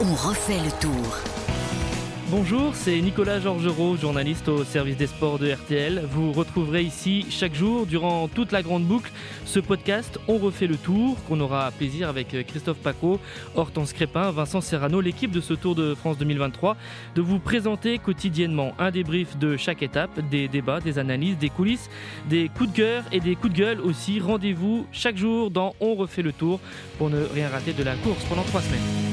On refait le tour. Bonjour, c'est Nicolas Georgerot, journaliste au service des sports de RTL. Vous retrouverez ici chaque jour, durant toute la grande boucle, ce podcast On refait le tour, qu'on aura plaisir avec Christophe Paco, Hortense Crépin, Vincent Serrano, l'équipe de ce Tour de France 2023, de vous présenter quotidiennement un débrief de chaque étape, des débats, des analyses, des coulisses, des coups de cœur et des coups de gueule aussi. Rendez-vous chaque jour dans On refait le tour pour ne rien rater de la course pendant trois semaines.